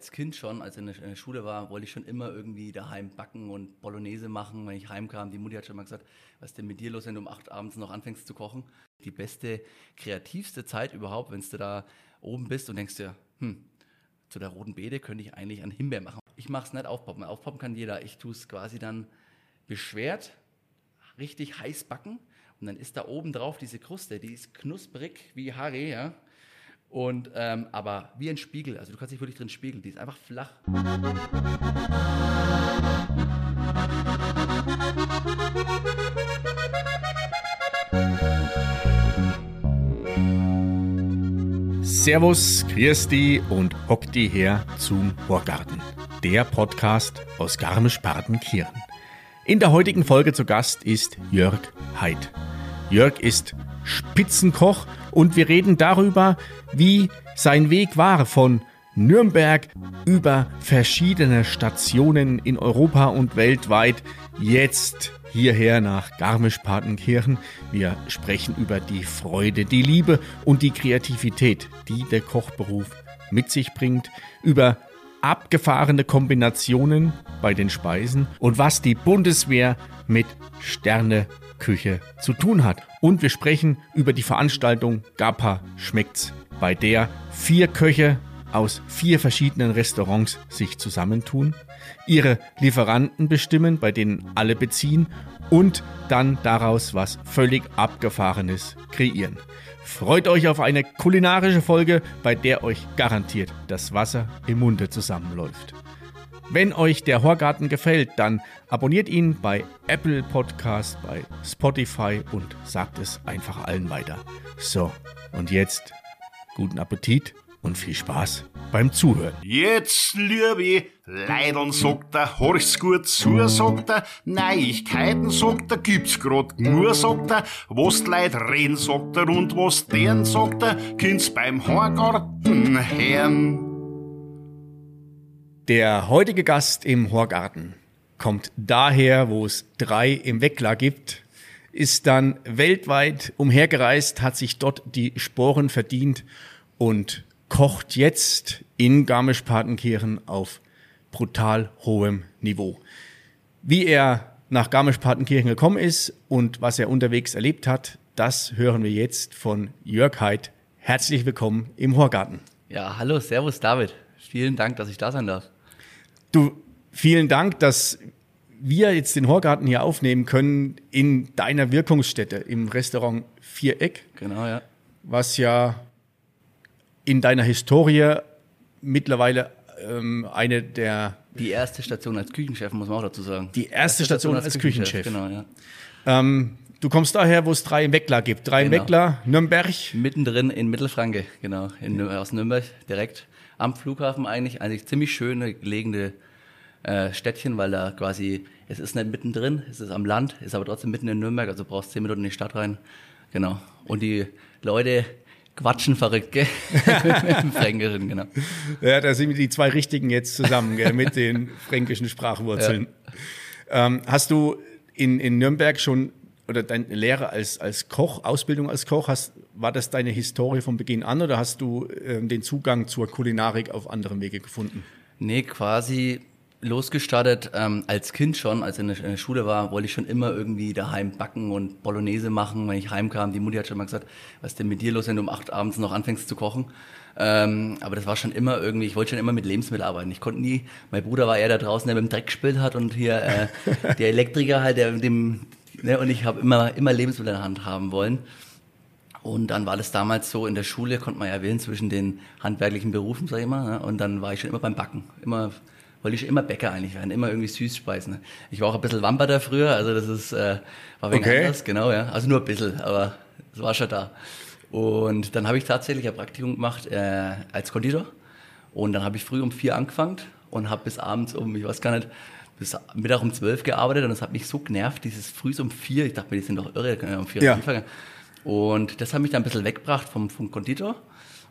Als Kind schon, als ich in der Schule war, wollte ich schon immer irgendwie daheim backen und Bolognese machen. Wenn ich heimkam, die Mutti hat schon mal gesagt, was ist denn mit dir los, wenn du um acht abends noch anfängst zu kochen? Die beste, kreativste Zeit überhaupt, wenn du da oben bist und denkst dir, hm, zu der roten Beete könnte ich eigentlich einen Himbeer machen. Ich mache es nicht aufpoppen. Aufpoppen kann jeder. Ich tue es quasi dann beschwert, richtig heiß backen und dann ist da oben drauf diese Kruste, die ist knusprig wie Harry, ja. Und, ähm, aber wie ein Spiegel, also du kannst dich wirklich drin spiegeln, die ist einfach flach. Servus, Christi und Hockti her zum Horgarten, der Podcast aus Garmisch-Partenkirchen. In der heutigen Folge zu Gast ist Jörg Heid. Jörg ist Spitzenkoch und wir reden darüber, wie sein Weg war von Nürnberg über verschiedene Stationen in Europa und weltweit jetzt hierher nach Garmisch-Partenkirchen. Wir sprechen über die Freude, die Liebe und die Kreativität, die der Kochberuf mit sich bringt, über abgefahrene Kombinationen bei den Speisen und was die Bundeswehr mit Sterneküche zu tun hat. Und wir sprechen über die Veranstaltung Gapa schmeckt's, bei der vier Köche aus vier verschiedenen Restaurants sich zusammentun, ihre Lieferanten bestimmen, bei denen alle beziehen und dann daraus was völlig abgefahrenes kreieren. Freut euch auf eine kulinarische Folge, bei der euch garantiert das Wasser im Munde zusammenläuft. Wenn euch der Horgarten gefällt, dann abonniert ihn bei Apple Podcast, bei Spotify und sagt es einfach allen weiter. So, und jetzt guten Appetit und viel Spaß beim Zuhören. Jetzt, liebe Leidern, sagt er, horch's gut zu, sagt er, Neuigkeiten, sagt er, gibt's grad nur, sagt er, was die Leute reden, sagt er, und was deren, sagt er, kind's beim Horgarten hören. Der heutige Gast im Horgarten kommt daher, wo es drei im Weckler gibt, ist dann weltweit umhergereist, hat sich dort die Sporen verdient und kocht jetzt in Garmisch-Partenkirchen auf brutal hohem Niveau. Wie er nach Garmisch-Partenkirchen gekommen ist und was er unterwegs erlebt hat, das hören wir jetzt von Jörg Heid. Herzlich willkommen im Horgarten. Ja, hallo, servus David. Vielen Dank, dass ich da sein darf. Du, vielen Dank, dass wir jetzt den Horgarten hier aufnehmen können in deiner Wirkungsstätte im Restaurant Viereck. Genau, ja. Was ja in deiner Historie mittlerweile ähm, eine der. Die erste Station als Küchenchef, muss man auch dazu sagen. Die erste, erste Station, Station, als, als Küchenchef. Genau, ja. Ähm, du kommst daher, wo es drei im Weckler gibt. Drei genau. im Weckler, Nürnberg. Mittendrin in Mittelfranke, genau. In, aus Nürnberg, direkt am Flughafen eigentlich. Eigentlich ziemlich schöne gelegene äh, Städtchen, weil da quasi, es ist nicht mittendrin, es ist am Land, ist aber trotzdem mitten in Nürnberg, also brauchst zehn Minuten in die Stadt rein. Genau. Und die Leute quatschen verrückt, gell? Im Fränkischen, genau. Ja, da sind die zwei Richtigen jetzt zusammen, gell? mit den fränkischen Sprachwurzeln. Ja. Ähm, hast du in, in Nürnberg schon oder deine Lehre als, als Koch, Ausbildung als Koch, hast, war das deine Historie von Beginn an oder hast du ähm, den Zugang zur Kulinarik auf anderem Wege gefunden? Nee, quasi losgestartet ähm, als Kind schon, als ich in der Schule war, wollte ich schon immer irgendwie daheim backen und Bolognese machen. Wenn ich heimkam, die Mutti hat schon mal gesagt, was ist denn mit dir los, wenn du um acht abends noch anfängst zu kochen? Ähm, aber das war schon immer irgendwie, ich wollte schon immer mit Lebensmitteln arbeiten. Ich konnte nie, mein Bruder war eher da draußen, der mit dem Dreck gespielt hat und hier äh, der Elektriker halt, der mit dem, ne, und ich habe immer, immer Lebensmittel in der Hand haben wollen. Und dann war das damals so, in der Schule konnte man ja wählen zwischen den handwerklichen Berufen, sag ich mal, ne? und dann war ich schon immer beim Backen. Immer wollte ich immer Bäcker eigentlich werden, immer irgendwie Süßspeisen. Ich war auch ein bisschen Wamperter früher, also das ist, äh, war wegen okay. anders, genau, ja. Also nur ein bisschen, aber es war schon da. Und dann habe ich tatsächlich ein Praktikum gemacht äh, als Konditor. Und dann habe ich früh um vier angefangen und habe bis abends um, ich weiß gar nicht, bis Mittag um zwölf gearbeitet und das hat mich so genervt, dieses früh um vier. Ich dachte mir, die sind doch irre, können ja um vier ja. anfangen. Und das hat mich dann ein bisschen weggebracht vom, vom Konditor.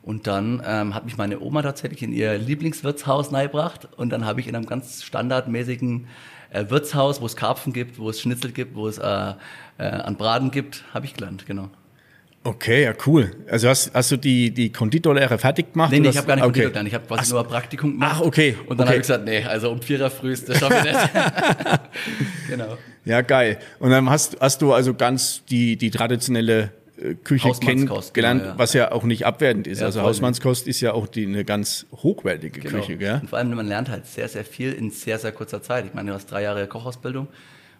Und dann ähm, hat mich meine Oma tatsächlich in ihr Lieblingswirtshaus neigebracht und dann habe ich in einem ganz standardmäßigen äh, Wirtshaus, wo es Karpfen gibt, wo es Schnitzel gibt, wo es äh, äh, an Braten gibt, habe ich gelernt, genau. Okay, ja, cool. Also hast, hast du die, die Konditorlehre fertig gemacht? Nee, nee ich habe gar nicht okay. Konditor gelernt. Ich habe quasi nur ein Praktikum gemacht. Ach, okay, Und dann okay. habe ich gesagt, nee, also um Vierer früh ist das schaffe ich nicht. genau. Ja, geil. Und dann hast, hast du also ganz die, die traditionelle Küche kennengelernt, genau, ja. was ja auch nicht abwertend ist. Ja, also Hausmannskost ist ja auch die, eine ganz hochwertige Genau. Küche, gell? Und vor allem, man lernt halt sehr, sehr viel in sehr, sehr kurzer Zeit. Ich meine, du hast drei Jahre Kochausbildung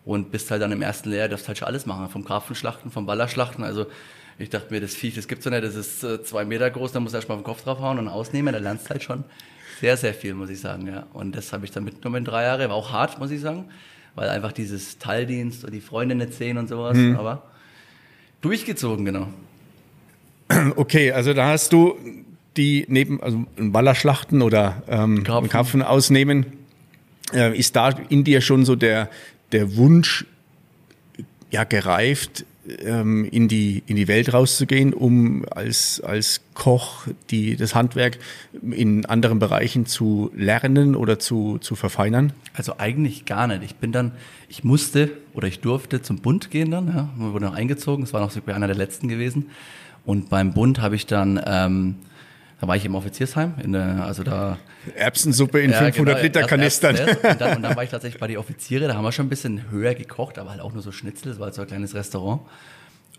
und bist halt dann im ersten Lehrjahr, darfst halt schon alles machen. Vom Karpfenschlachten, vom Ballerschlachten. Also ich dachte mir, das Viech, das gibt's doch nicht. Das ist äh, zwei Meter groß, da musst du erst mal auf den Kopf draufhauen und ausnehmen. Da lernst du halt schon sehr, sehr viel, muss ich sagen. Ja. Und das habe ich dann mitgenommen in drei Jahre. War auch hart, muss ich sagen. Weil einfach dieses Teildienst und die Freunde nicht sehen und sowas. Mhm. Aber durchgezogen, genau. Okay, also da hast du die neben, also ein Ballerschlachten oder ähm, Karpfen. Karpfen ausnehmen. Äh, ist da in dir schon so der, der Wunsch ja, gereift, ähm, in, die, in die Welt rauszugehen, um als, als Koch die, das Handwerk in anderen Bereichen zu lernen oder zu, zu verfeinern? Also eigentlich gar nicht. Ich bin dann, ich musste oder ich durfte zum Bund gehen dann, ja, wir wurden noch eingezogen, das war noch sogar einer der letzten gewesen. Und beim Bund habe ich dann, ähm, da war ich im Offiziersheim, in der, also da Erbsensuppe in Ja, 500 genau, Liter Kanistern. erste das. Und dann, und dann war ich tatsächlich bei den Offiziere, da haben wir schon ein bisschen höher gekocht, aber halt auch nur so Schnitzel, das war halt so ein kleines Restaurant.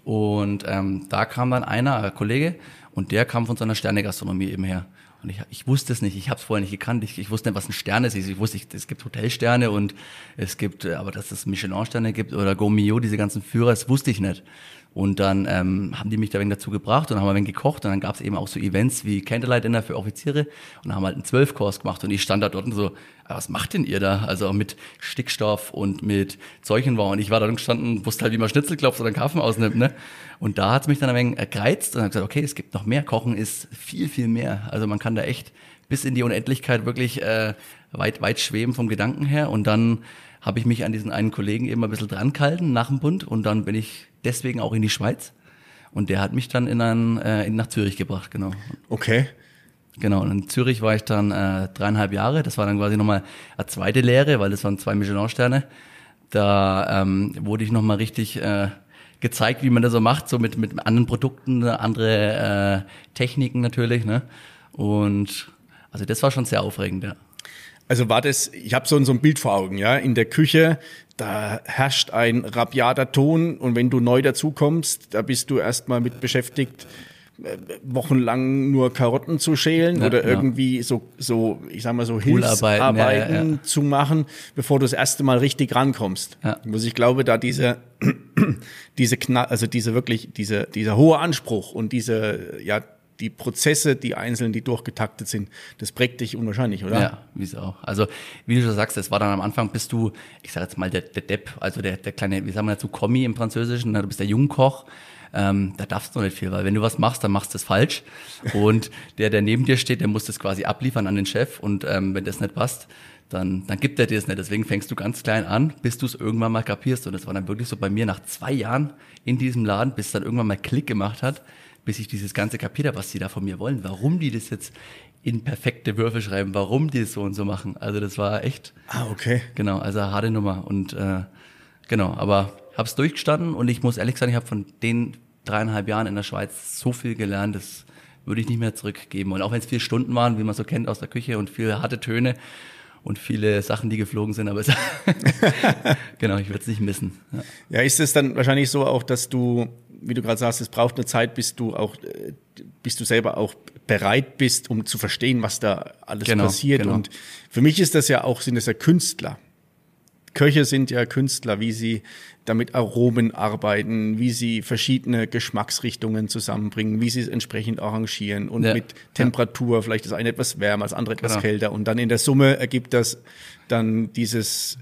Und ähm, da kam dann einer, ein Kollege, und der kam von so einer Sternegastronomie eben her. Und ich, ich wusste es nicht, ich habe es vorher nicht gekannt, ich, ich wusste nicht, was ein Stern ist. Ich wusste, ich, es gibt Hotelsterne und es gibt, äh, aber dass es Michelin-Sterne gibt oder Gourmillot, diese ganzen Führer, das wusste ich nicht. Und dann ähm, haben die mich da ein wenig dazu gebracht und haben ein wenig gekocht und dann gab es eben auch so Events wie Candlelight Dinner für Offiziere und haben halt einen Zwölfkurs gemacht und ich stand da dort und so, "Ah, was macht denn ihr da? Also mit Stickstoff und mit Zeugchenbau und ich war da gestanden, wusste halt, wie man Schnitzel klopft oder einen Kaffen ausnimmt, ne? Und da hat's mich dann ein wenig ergreizt und hab gesagt, okay, es gibt noch mehr, Kochen ist viel, viel mehr. Also man kann da echt bis in die Unendlichkeit wirklich äh, weit, weit schweben vom Gedanken her und dann habe ich mich an diesen einen Kollegen eben ein bisschen dran gehalten nach dem Bund und dann bin ich deswegen auch in die Schweiz. Und der hat mich dann in ein, äh, in, nach Zürich gebracht, genau. Okay. Genau, und in Zürich war ich dann äh, dreieinhalb Jahre. Das war dann quasi nochmal eine zweite Lehre, weil das waren zwei Michelin-Sterne. Da ähm, wurde ich nochmal richtig äh, gezeigt, wie man das so macht, so mit, mit anderen Produkten, andere äh, Techniken natürlich. Ne? Und also das war schon sehr aufregend, ja. Also war das, ich habe so, so ein Bild vor Augen, ja, in der Küche, da herrscht ein rabiater Ton und wenn du neu dazukommst, da bist du erstmal mit beschäftigt, äh, wochenlang nur Karotten zu schälen Ja, oder ja. irgendwie so, so, ich sag mal so Hilfsarbeiten ja, zu machen, bevor du das erste Mal richtig rankommst. Ja. Also ich glaube, da diese, diese Knall, also diese wirklich, diese, dieser hohe Anspruch und diese, ja, die Prozesse, die einzeln, die durchgetaktet sind, das prägt dich unwahrscheinlich, oder? Ja, wie es auch. Also, wie du schon sagst, es war dann am Anfang, bist du, ich sag jetzt mal, der, der Depp, also der, der kleine, wie sagen wir dazu, Kommi im Französischen, ne? du bist der Jungkoch. Ähm, da darfst du nicht viel, weil wenn du was machst, dann machst du es falsch. Und der, der neben dir steht, der muss das quasi abliefern an den Chef. Und ähm, wenn das nicht passt, dann, dann gibt er dir es nicht. Deswegen fängst du ganz klein an, bis du es irgendwann mal kapierst. Und das war dann wirklich so bei mir nach zwei Jahren in diesem Laden, bis es dann irgendwann mal Klick gemacht hat, bis ich dieses ganze habe, was die da von mir wollen, warum die das jetzt in perfekte Würfel schreiben, warum die es so und so machen. Also das war echt, Ah, okay. genau, also eine harte Nummer. Und äh, genau, aber hab's durchgestanden und ich muss ehrlich sagen, ich habe von den dreieinhalb Jahren in der Schweiz so viel gelernt, das würde ich nicht mehr zurückgeben. Und auch wenn es vier Stunden waren, wie man so kennt aus der Küche und viele harte Töne und viele Sachen, die geflogen sind, aber es genau, ich würde es nicht missen. Ja. Ja, ist es dann wahrscheinlich so auch, dass du, wie du gerade sagst, es braucht eine Zeit, bis du auch, äh, bis du selber auch bereit bist, um zu verstehen, was da alles Genau, passiert. genau. Und für mich ist das ja auch, sind das ja Künstler. Köche sind ja Künstler, wie sie damit Aromen arbeiten, wie sie verschiedene Geschmacksrichtungen zusammenbringen, wie sie es entsprechend arrangieren und Ja, mit Temperatur, vielleicht das eine etwas wärmer, das andere etwas Genau. kälter und dann in der Summe ergibt das dann dieses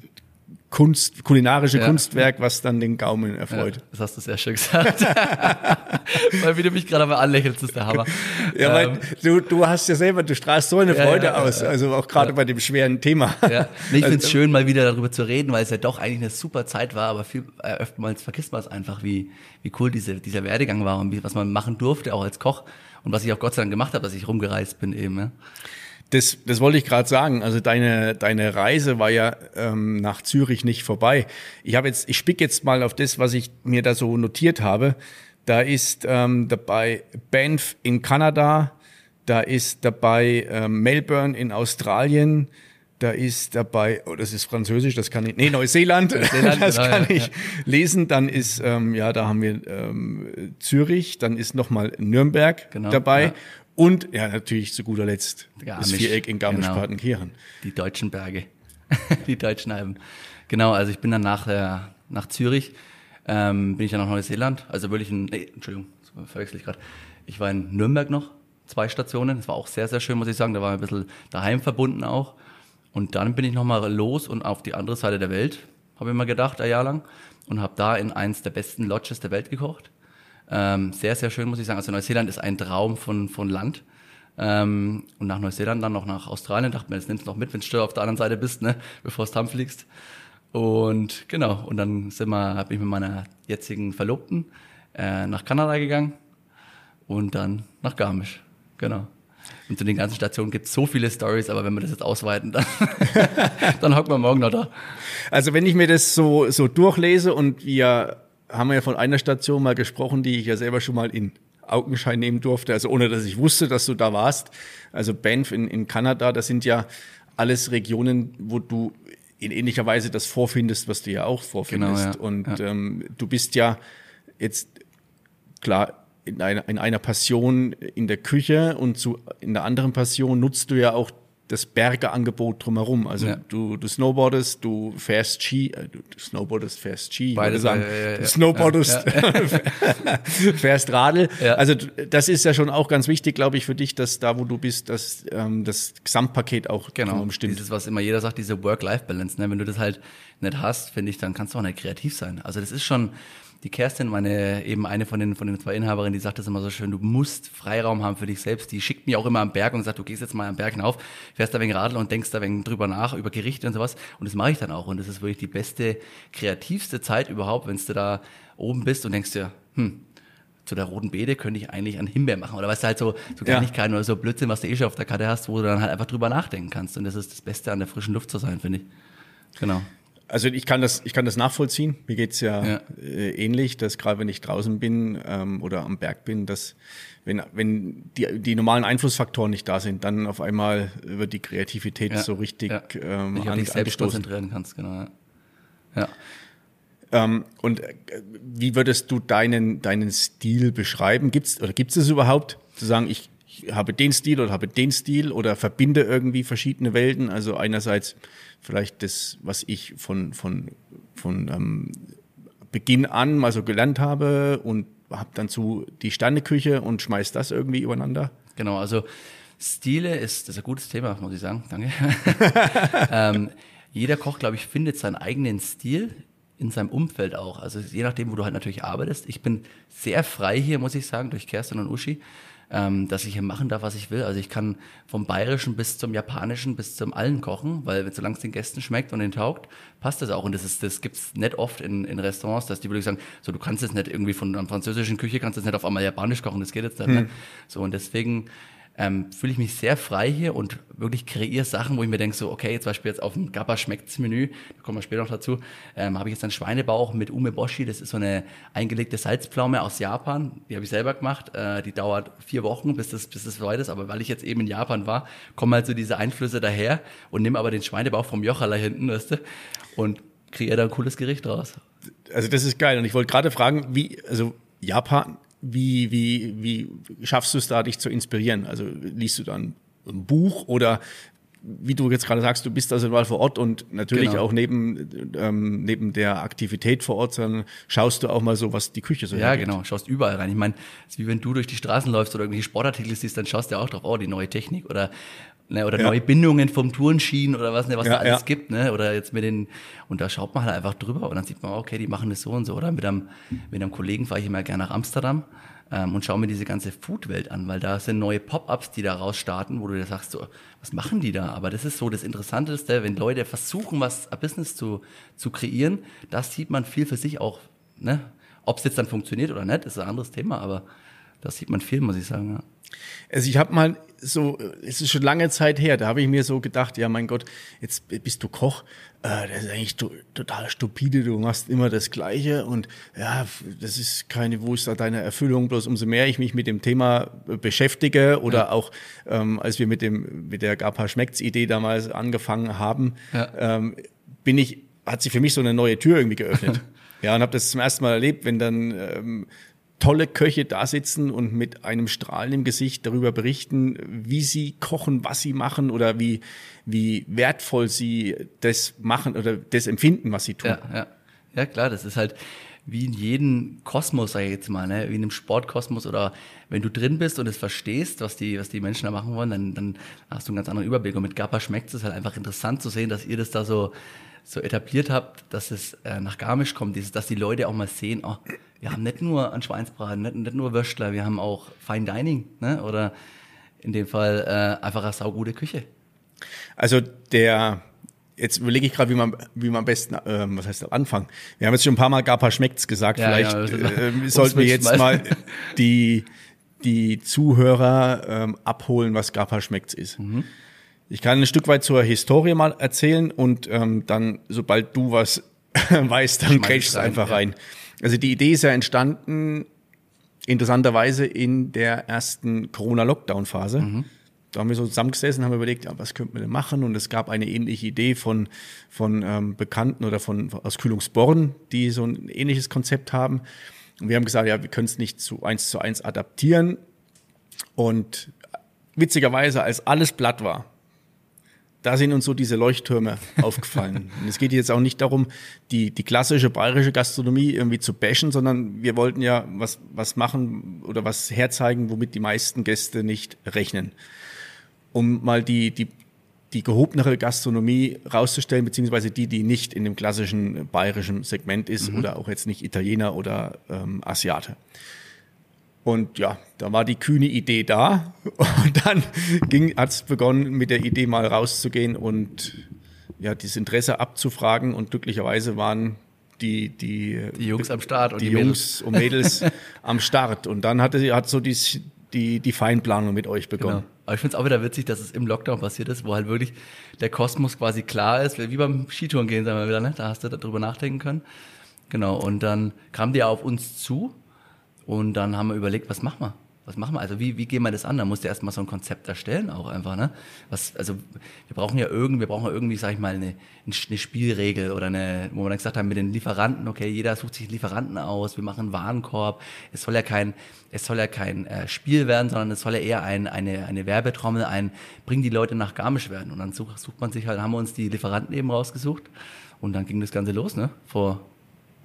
Kunst, kulinarische Ja. Kunstwerk, was dann den Gaumen Ja, erfreut. das hast du sehr schön gesagt. Weil wie du mich gerade mal anlächelst, ist der Hammer. Ja, weil Ähm, du, du hast ja selber, du strahlst so eine Ja, Freude ja, ja, aus, ja. also auch gerade bei dem schweren Thema. Ja. Nee, ich finde es Also, schön, mal wieder darüber zu reden, weil es ja doch eigentlich eine super Zeit war, aber viel äh, oftmals vergisst man es einfach, wie, wie cool diese, dieser Werdegang war und wie, was man machen durfte, auch als Koch. Und was ich auch Gott sei Dank gemacht habe, dass ich rumgereist bin eben. Ja. Das, das wollte ich gerade sagen. Also deine, deine Reise war ja ähm, nach Zürich nicht vorbei. Ich habe jetzt, ich spick jetzt mal auf das, was ich mir da so notiert habe. Da ist ähm, dabei Banff in Kanada, da ist dabei ähm, Melbourne in Australien, da ist dabei, oh, das ist Französisch, das kann ich, nee, Neuseeland, Neuseeland das genau, kann ja, ich ja. lesen. Dann ist, ähm, ja, da haben wir ähm, Zürich, dann ist nochmal Nürnberg genau, dabei. Ja. Und ja, natürlich zu guter Letzt das Viereck in Garmisch-Partenkirchen. Genau. Die deutschen Berge, die deutschen Alpen. Genau, also ich bin dann nach, äh, nach Zürich, ähm, bin ich dann nach Neuseeland, also wirklich ein, nee, Entschuldigung, verwechsel ich gerade. Ich war in Nürnberg noch, zwei Stationen, das war auch sehr, sehr schön, muss ich sagen, da war ein bisschen daheim verbunden auch. Und dann bin ich nochmal los und auf die andere Seite der Welt, habe ich mal gedacht, ein Jahr lang, und habe da in eins der besten Lodges der Welt gekocht. Ähm, sehr, sehr schön, muss ich sagen. Also Neuseeland ist ein Traum von, von Land. Ähm, und nach Neuseeland dann noch nach Australien, dachte mir, das nimmst du noch mit, wenn du auf der anderen Seite bist, ne, bevor es fliegst. Und genau, und dann sind wir, bin ich mit meiner jetzigen Verlobten äh, nach Kanada gegangen und dann nach Garmisch. Genau. Und zu den ganzen Stationen gibt es so viele Stories, aber wenn wir das jetzt ausweiten, dann, dann hocken wir morgen noch da. Also wenn ich mir das so, so durchlese und wir haben ja von einer Station mal gesprochen, die ich ja selber schon mal in Augenschein nehmen durfte, also ohne dass ich wusste, dass du da warst. Also Banff in, in Kanada, das sind ja alles Regionen, wo du in ähnlicher Weise das vorfindest, was du ja auch vorfindest. Genau, ja. Und ja. Ähm, du bist ja jetzt klar in einer, in einer Passion in der Küche und zu, in der anderen Passion nutzt du ja auch das Bergeangebot drumherum. Also ja. du, du snowboardest, du fährst Ski, äh, du, snowboardest, fährst Ski, Beide sagen, ja, ja, du snowboardest, fährst Radl. Also das ist ja schon auch ganz wichtig, glaube ich, für dich, dass da, wo du bist, dass ähm, das Gesamtpaket auch genau stimmt. Dieses, was immer jeder sagt, diese Work-Life-Balance. Ne? Wenn du das halt nicht hast, finde ich, dann kannst du auch nicht kreativ sein. Also das ist schon die Kerstin, meine eben eine von den, von den zwei Inhaberinnen, die sagt das immer so schön, du musst Freiraum haben für dich selbst. Die schickt mich auch immer am Berg und sagt, du gehst jetzt mal am Berg hinauf, fährst da wegen Radl und denkst da wegen drüber nach, über Gerichte und sowas. Und das mache ich dann auch. Und das ist wirklich die beste, kreativste Zeit überhaupt, wenn du da oben bist und denkst dir, hm, zu der roten Beete könnte ich eigentlich einen Himbeer machen. Oder weißt du, halt so, so Kleinigkeiten ja. oder so Blödsinn, was du eh schon auf der Karte hast, wo du dann halt einfach drüber nachdenken kannst. Und das ist das Beste an der frischen Luft zu sein, finde ich. Genau. Also ich kann das, ich kann das nachvollziehen. Mir geht's ja, ja. Äh, ähnlich, dass gerade wenn ich draußen bin ähm, oder am Berg bin, dass wenn, wenn die, die normalen Einflussfaktoren nicht da sind, dann auf einmal wird die Kreativität ja. so richtig ja. ähm, Wenn an, dich selbst konzentrieren kannst, genau. Ja. Ähm, und äh, wie würdest du deinen, deinen Stil beschreiben? Gibt's oder gibt's es überhaupt, zu sagen, ich, ich habe den Stil oder habe den Stil oder verbinde irgendwie verschiedene Welten? Also einerseits vielleicht das, was ich von, von, von ähm, Beginn an mal so gelernt habe und habe dann zu die Sterneküche und schmeiß das irgendwie übereinander. Genau, also Stile ist, das ist ein gutes Thema, muss ich sagen. Danke. ähm, jeder Koch, glaube ich, findet seinen eigenen Stil in seinem Umfeld auch. Also je nachdem, wo du halt natürlich arbeitest. Ich bin sehr frei hier, muss ich sagen, durch Kerstin und Uschi ähm, dass ich hier machen darf, was ich will. Also ich kann vom Bayerischen bis zum Japanischen bis zum allen kochen, weil solange es den Gästen schmeckt und den taugt, passt das auch. Und das ist, das gibt's nicht oft in, in Restaurants, dass die wirklich sagen, so du kannst jetzt nicht irgendwie von einer französischen Küche kannst jetzt nicht auf einmal Japanisch kochen, das geht jetzt nicht. Ne? Hm. Ne? So und deswegen ähm, fühle ich mich sehr frei hier und wirklich kreiere Sachen, wo ich mir denke, so, okay, zum Beispiel jetzt auf dem Gabba schmeckt's Menü, da kommen wir später noch dazu, ähm, habe ich jetzt einen Schweinebauch mit Umeboshi, das ist so eine eingelegte Salzpflaume aus Japan, die habe ich selber gemacht, äh, die dauert vier Wochen, bis das, bis das weit ist, aber weil ich jetzt eben in Japan war, kommen halt so diese Einflüsse daher und nehme aber den Schweinebauch vom Jocherler hinten, weißt du, und kreiere da ein cooles Gericht raus. Also das ist geil. Und ich wollte gerade fragen, wie, also Japan wie, wie, wie schaffst du es da, dich zu inspirieren? Also liest du dann ein Buch oder wie du jetzt gerade sagst, du bist also mal vor Ort und natürlich genau. auch neben, ähm, neben der Aktivität vor Ort, dann schaust du auch mal so, was die Küche so Ja, hergeht. genau, schaust überall rein. Ich meine, es ist wie wenn du durch die Straßen läufst oder irgendwelche Sportartikel siehst, dann schaust du auch drauf, oh, die neue Technik oder ne, oder ja. neue Bindungen vom Tourenschienen oder was, ne, was ja, da alles ja. gibt, ne, oder jetzt mit den, und da schaut man halt einfach drüber und dann sieht man, okay, die machen das so und so, oder mit einem, mit einem Kollegen fahre ich immer gerne nach Amsterdam ähm, und schaue mir diese ganze Foodwelt an, weil da sind neue Pop-ups, die da raus starten, wo du dir sagst, so, was machen die da? Aber das ist so das Interessanteste, wenn Leute versuchen, was ein Business zu, zu kreieren, das sieht man viel für sich auch, ne, ob es jetzt dann funktioniert oder nicht, ist ein anderes Thema, aber das sieht man viel, muss ich sagen, ja. Also ich habe mal so, es ist schon lange Zeit her, da habe ich mir so gedacht, ja mein Gott, jetzt bist du Koch, äh, das ist eigentlich to total stupide, du machst immer das Gleiche und ja, das ist keine, wo ist da deine Erfüllung? Bloß umso mehr ich mich mit dem Thema beschäftige oder ja. auch ähm, als wir mit dem mit der Gapa schmeckt's Idee damals angefangen haben, ja. ähm, bin ich, hat sich für mich so eine neue Tür irgendwie geöffnet. ja, und habe das zum ersten Mal erlebt, wenn dann ähm, tolle Köche da sitzen und mit einem Strahlen im Gesicht darüber berichten, wie sie kochen, was sie machen oder wie, wie wertvoll sie das machen oder das empfinden, was sie tun. Ja, ja. ja klar, das ist halt wie in jedem Kosmos, sag ich jetzt mal, ne? wie in einem Sportkosmos oder wenn du drin bist und es verstehst, was die, was die Menschen da machen wollen, dann, dann hast du einen ganz anderen Überblick. Und mit Gappa schmeckt es halt einfach interessant zu sehen, dass ihr das da so, so etabliert habt, dass es äh, nach Garmisch kommt, dieses, dass die Leute auch mal sehen, oh, wir haben nicht nur einen Schweinsbraten, nicht, nicht nur Würstler, wir haben auch Fine Dining, ne? oder in dem Fall äh, einfach eine saugute Küche. Also der, jetzt überlege ich gerade, wie man, wie man am besten, ähm, was heißt anfangen. Wir haben jetzt schon ein paar Mal Gapa schmeckt's gesagt. Ja, Vielleicht ja, äh, sollten wir jetzt mal die, die Zuhörer ähm, abholen, was Gapa schmeckt's ist. Mhm. Ich kann ein Stück weit zur Historie mal erzählen und ähm, dann, sobald du was weißt, dann grätschst du einfach ja. rein. Also die Idee ist ja entstanden, interessanterweise in der ersten Corona-Lockdown-Phase. Mhm. Da haben wir so zusammengesessen, haben überlegt, ja, was könnten wir denn machen? Und es gab eine ähnliche Idee von, von ähm, Bekannten oder von aus Kühlungsborn, die so ein ähnliches Konzept haben. Und wir haben gesagt, ja, wir können es nicht zu eins zu eins adaptieren. Und witzigerweise, als alles platt war, da sind uns so diese Leuchttürme aufgefallen. Und es geht jetzt auch nicht darum, die, die klassische bayerische Gastronomie irgendwie zu bashen, sondern wir wollten ja was, was machen oder was herzeigen, womit die meisten Gäste nicht rechnen. Um mal die, die, die gehobenere Gastronomie rauszustellen, beziehungsweise die, die nicht in dem klassischen bayerischen Segment ist mhm. oder auch jetzt nicht Italiener oder ähm, Asiate. Und ja, da war die kühne Idee da. Und dann hat es begonnen, mit der Idee mal rauszugehen und ja, dieses Interesse abzufragen. Und glücklicherweise waren die, die, die Jungs am Start und die, die Jungs und Mädels am Start. Und dann hatte, hat so die, die, die Feinplanung mit euch begonnen. Genau. Aber ich finde es auch wieder witzig, dass es im Lockdown passiert ist, wo halt wirklich der Kosmos quasi klar ist, wie beim Skitouren gehen, sagen wir wieder, ne? Da hast du darüber nachdenken können. Genau. Und dann kam die auf uns zu und dann haben wir überlegt, was machen wir? Was machen wir? Also wie, wie gehen wir das an? Da musst du erstmal so ein Konzept erstellen auch einfach, ne? Was, also wir brauchen ja irgendwie, wir brauchen irgendwie, sag ich mal, eine, eine Spielregel oder eine, wo wir dann gesagt haben, mit den Lieferanten, okay, jeder sucht sich Lieferanten aus, wir machen einen Warenkorb. Es soll ja kein, es soll ja kein äh, Spiel werden, sondern es soll ja eher ein, eine, eine Werbetrommel, ein bring die Leute nach Garmisch werden. Und dann sucht, sucht man sich halt, haben wir uns die Lieferanten eben rausgesucht und dann ging das Ganze los, ne? Vor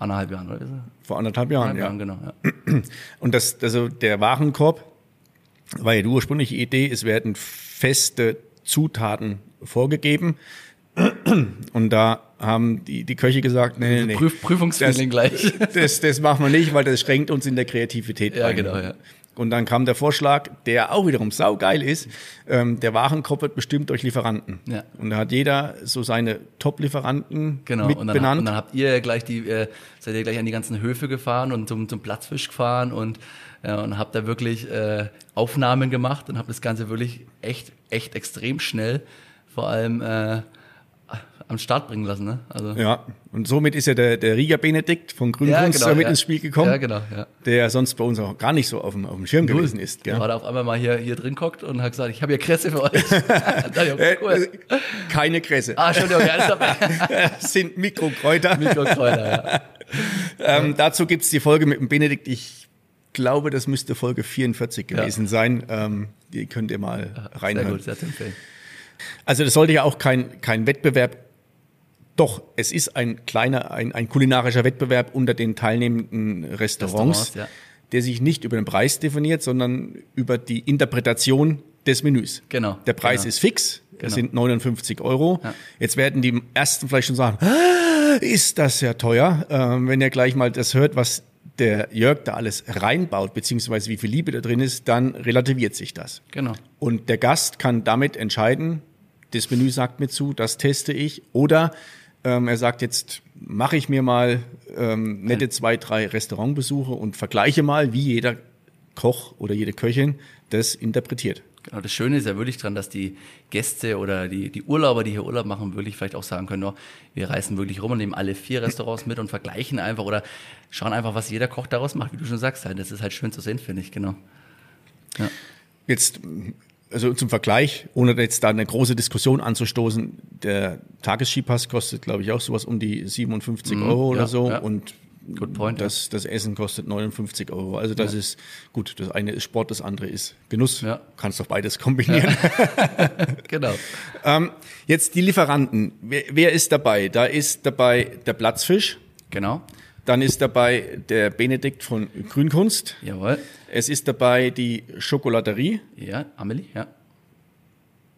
anderthalb Jahren, oder? Vor anderthalb Jahren, ja. Jahren, genau. Ja. Und das, also der Warenkorb war ja die ursprüngliche Idee, es werden feste Zutaten vorgegeben. Und da haben die, die Köche gesagt, nee, nee, nee. Prüf, Prüfungsfeeling gleich. Das, das machen wir nicht, weil das schränkt uns in der Kreativität ja, ein. Genau, ja. Und dann kam der Vorschlag, der auch wiederum saugeil ist, ähm, der Warenkorb wird bestimmt durch Lieferanten. Ja. Und da hat jeder so seine Top-Lieferanten genau. mit und dann, benannt. Und dann habt ihr gleich die, äh, seid ihr gleich an die ganzen Höfe gefahren und zum, zum Platzfisch gefahren und, äh, und habt da wirklich äh, Aufnahmen gemacht und habt das Ganze wirklich echt, echt extrem schnell vor allem äh, am Start bringen lassen. Ne? Also ja, und somit ist ja der, der Rieger Benedikt von Grünkunst ja, genau, mit ja. ins Spiel gekommen, ja, genau, ja. der sonst bei uns auch gar nicht so auf dem, auf dem Schirm Null. gewesen ist. Gell? Der auf einmal mal hier, hier drin guckt und hat gesagt, ich habe hier Kresse für euch. Äh, cool. Keine Kresse. Ah, schon, okay, alles dabei. das sind Mikrokräuter. Mikrokräuter, ja. ähm, dazu gibt's die Folge mit dem Benedikt. Ich glaube, das müsste Folge 44 gewesen sein. Ähm, die könnt ihr mal reinhören. Sehr gut, sehr empfehlen. Also das sollte ja auch kein, kein Wettbewerb doch, es ist ein kleiner, ein, ein kulinarischer Wettbewerb unter den teilnehmenden Restaurants, Restaurants ja. der sich nicht über den Preis definiert, sondern über die Interpretation des Menüs. Genau. Der Preis genau. ist fix, das genau. sind 59 Euro. Ja. Jetzt werden die ersten vielleicht schon sagen, ah, ist das ja teuer. Ähm, wenn ihr gleich mal das hört, was der Jörg da alles reinbaut, beziehungsweise wie viel Liebe da drin ist, dann relativiert sich das. Genau. Und der Gast kann damit entscheiden, das Menü sagt mir zu, das teste ich. Oder ähm, er sagt jetzt, mache ich mir mal ähm, nette zwei, drei Restaurantbesuche und vergleiche mal, wie jeder Koch oder jede Köchin das interpretiert. Genau, das Schöne ist ja wirklich dran, dass die Gäste oder die, die Urlauber, die hier Urlaub machen, wirklich vielleicht auch sagen können, oh, wir reisen wirklich rum und nehmen alle vier Restaurants mit und vergleichen einfach oder schauen einfach, was jeder Koch daraus macht, wie du schon sagst. Das ist halt schön zu sehen, finde ich, genau. Ja. Jetzt, also zum Vergleich, ohne jetzt da eine große Diskussion anzustoßen, der Tagesskipass kostet, glaube ich, auch sowas um die 57 mhm, Euro oder ja, so ja. und Good point. Das, das Essen kostet 59 Euro. Also das ja. ist gut. Das eine ist Sport, das andere ist Genuss. Ja. Kannst doch beides kombinieren. Ja. genau. ähm, jetzt die Lieferanten. Wer, wer, ist dabei? Da ist dabei der Platzfisch. Genau. Dann ist dabei der Benedikt von Grünkunst. Jawohl. Es ist dabei die Schokolaterie. Ja, Amelie, ja.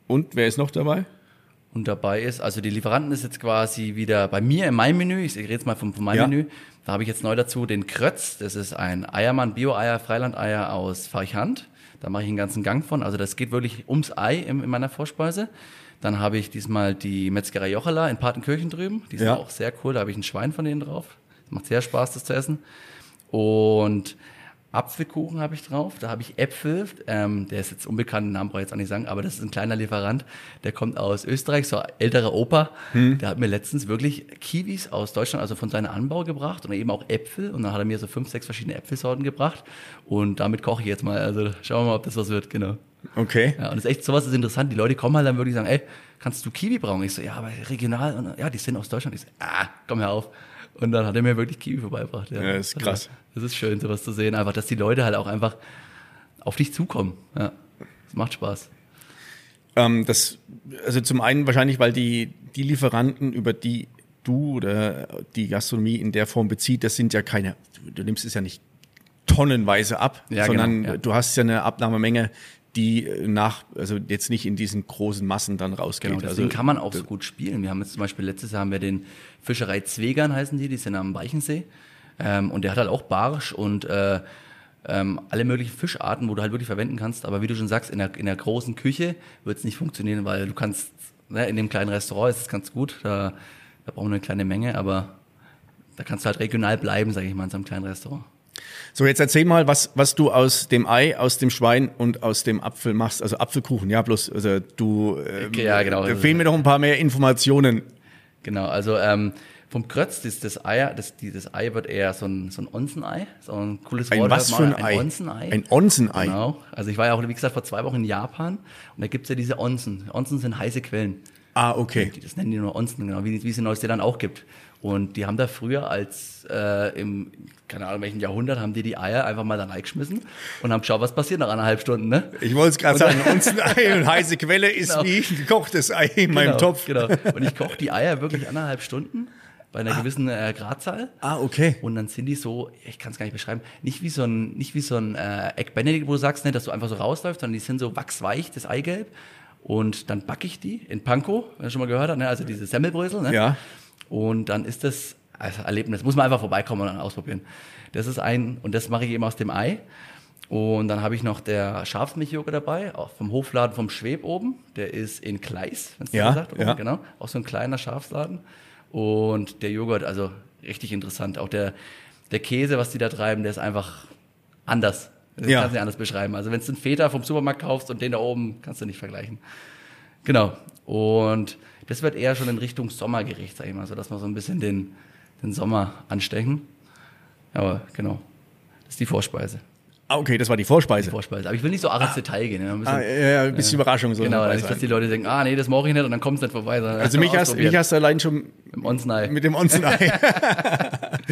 Und wer ist noch dabei? Und dabei ist, also die Lieferanten ist jetzt quasi wieder bei mir in meinem Menü. Ich rede jetzt mal von, von meinem ja. Menü. Da habe ich jetzt neu dazu den Krötz. Das ist ein Eiermann, Bio-Eier, Freilandeier aus Farchhand. Da mache ich einen ganzen Gang von. Also das geht wirklich ums Ei in, in meiner Vorspeise. Dann habe ich diesmal die Metzgerei Jochela in Patenkirchen drüben. Die sind ja. auch sehr cool. Da habe ich ein Schwein von denen drauf. Macht sehr Spaß, das zu essen. Und Apfelkuchen habe ich drauf, da habe ich Äpfel, ähm, der ist jetzt unbekannt, den Namen brauche ich jetzt auch nicht sagen, aber das ist ein kleiner Lieferant, der kommt aus Österreich, so älterer Opa, hm. der hat mir letztens wirklich Kiwis aus Deutschland, also von seinem Anbau gebracht und eben auch Äpfel und dann hat er mir so fünf, sechs verschiedene Äpfelsorten gebracht und damit koche ich jetzt mal, also schauen wir mal, ob das was wird, genau. Okay. Ja, und das ist echt, sowas ist interessant, die Leute kommen halt dann wirklich sagen, ey, kannst du Kiwi brauchen? Ich so, ja, aber regional, und, ja, die sind aus Deutschland. Ich so, ah, komm her auf. Und dann hat er mir wirklich Kiwi vorbeigebracht. Ja, ja das ist krass. das ist schön, sowas zu sehen. Einfach, dass die Leute halt auch einfach auf dich zukommen. Ja, das macht Spaß. Ähm, das, also zum einen wahrscheinlich, weil die, die Lieferanten, über die du oder die Gastronomie in der Form bezieht, das sind ja keine, du nimmst es ja nicht tonnenweise ab, ja, sondern genau, ja. du hast ja eine Abnahmemenge, die nach, also jetzt nicht in diesen großen Massen dann rausgeht. Genau, deswegen also, kann man auch so gut spielen. Wir haben jetzt zum Beispiel letztes Jahr haben wir den Fischerei Zwegern heißen die, die sind am Weichensee. Ähm, und der hat halt auch Barsch und äh, ähm, alle möglichen Fischarten, wo du halt wirklich verwenden kannst. Aber wie du schon sagst, in der, in der großen Küche wird es nicht funktionieren, weil du kannst, ne, in dem kleinen Restaurant ist es ganz gut, da, da brauchen wir eine kleine Menge, aber da kannst du halt regional bleiben, sage ich mal, in so einem kleinen Restaurant. So, jetzt erzähl mal, was, was du aus dem Ei, aus dem Schwein und aus dem Apfel machst. Also Apfelkuchen, ja, bloß, also du, ähm, ja, genau. da fehlen mir noch ein paar mehr Informationen. Genau, also ähm, vom Krötz, das, das Ei, das, dieses Ei wird eher so ein, so ein Onsenei, so ein cooles Wort. Ein was für ein, ein Ei? Onsenei. Ein Onsenei. Genau, also ich war ja auch, wie gesagt, vor zwei Wochen in Japan und da gibt's ja diese Onsen. Onsen sind heiße Quellen. Ah, okay. Das nennen die nur Onsen, genau, wie, wie es in Neuseeland auch gibt. Und die haben da früher als äh, im, keine Ahnung, welchen Jahrhundert, haben die die Eier einfach mal da reingeschmissen und haben geschaut, was passiert nach eineinhalb Stunden. Ne? Ich wollte es gerade sagen, uns ein Ei und heiße Quelle ist genau. wie ein gekochtes Ei in meinem genau, Topf. Genau. Und ich koche die Eier wirklich anderthalb Stunden bei einer ah. gewissen äh, Gradzahl. Ah, okay. Und dann sind die so, ich kann es gar nicht beschreiben, nicht wie so ein, nicht wie so ein äh, Egg Benedict, wo du sagst, ne, dass du einfach so rausläufst, sondern die sind so wachsweich, das Eigelb. Und dann backe ich die in Panko, wenn du schon mal gehört hast, ne? also diese Semmelbrösel. Ne? Ja. Und dann ist das also Erlebnis. Muss man einfach vorbeikommen und dann ausprobieren. Das ist ein, und das mache ich eben aus dem Ei. Und dann habe ich noch der Schafsmilchjoghurt dabei, auch vom Hofladen vom Schweb oben. Der ist in Kleis, wenn es ja, sagt. Ja. Genau. Auch so ein kleiner Schafsladen. Und der Joghurt, also richtig interessant. Auch der, der Käse, was die da treiben, der ist einfach anders. Das ja. kannst du nicht anders beschreiben. Also wenn du einen Feta vom Supermarkt kaufst und den da oben, kannst du nicht vergleichen. Genau. Und das wird eher schon in Richtung Sommergericht, sag ich mal, so dass wir so ein bisschen den, den Sommer anstechen. Aber genau, das ist die Vorspeise. Ah, okay, das war die Vorspeise. Die Vorspeise. Aber ich will nicht so arg ins ah, Detail gehen. Ein bisschen, ah, ja, ja, ein bisschen äh, Überraschung. So genau, nicht, dass die Leute denken, ah, nee, das mache ich nicht und dann kommt es nicht vorbei. Also mich hast, mich hast du allein schon mit dem Onsenei. Mit dem Onsenei.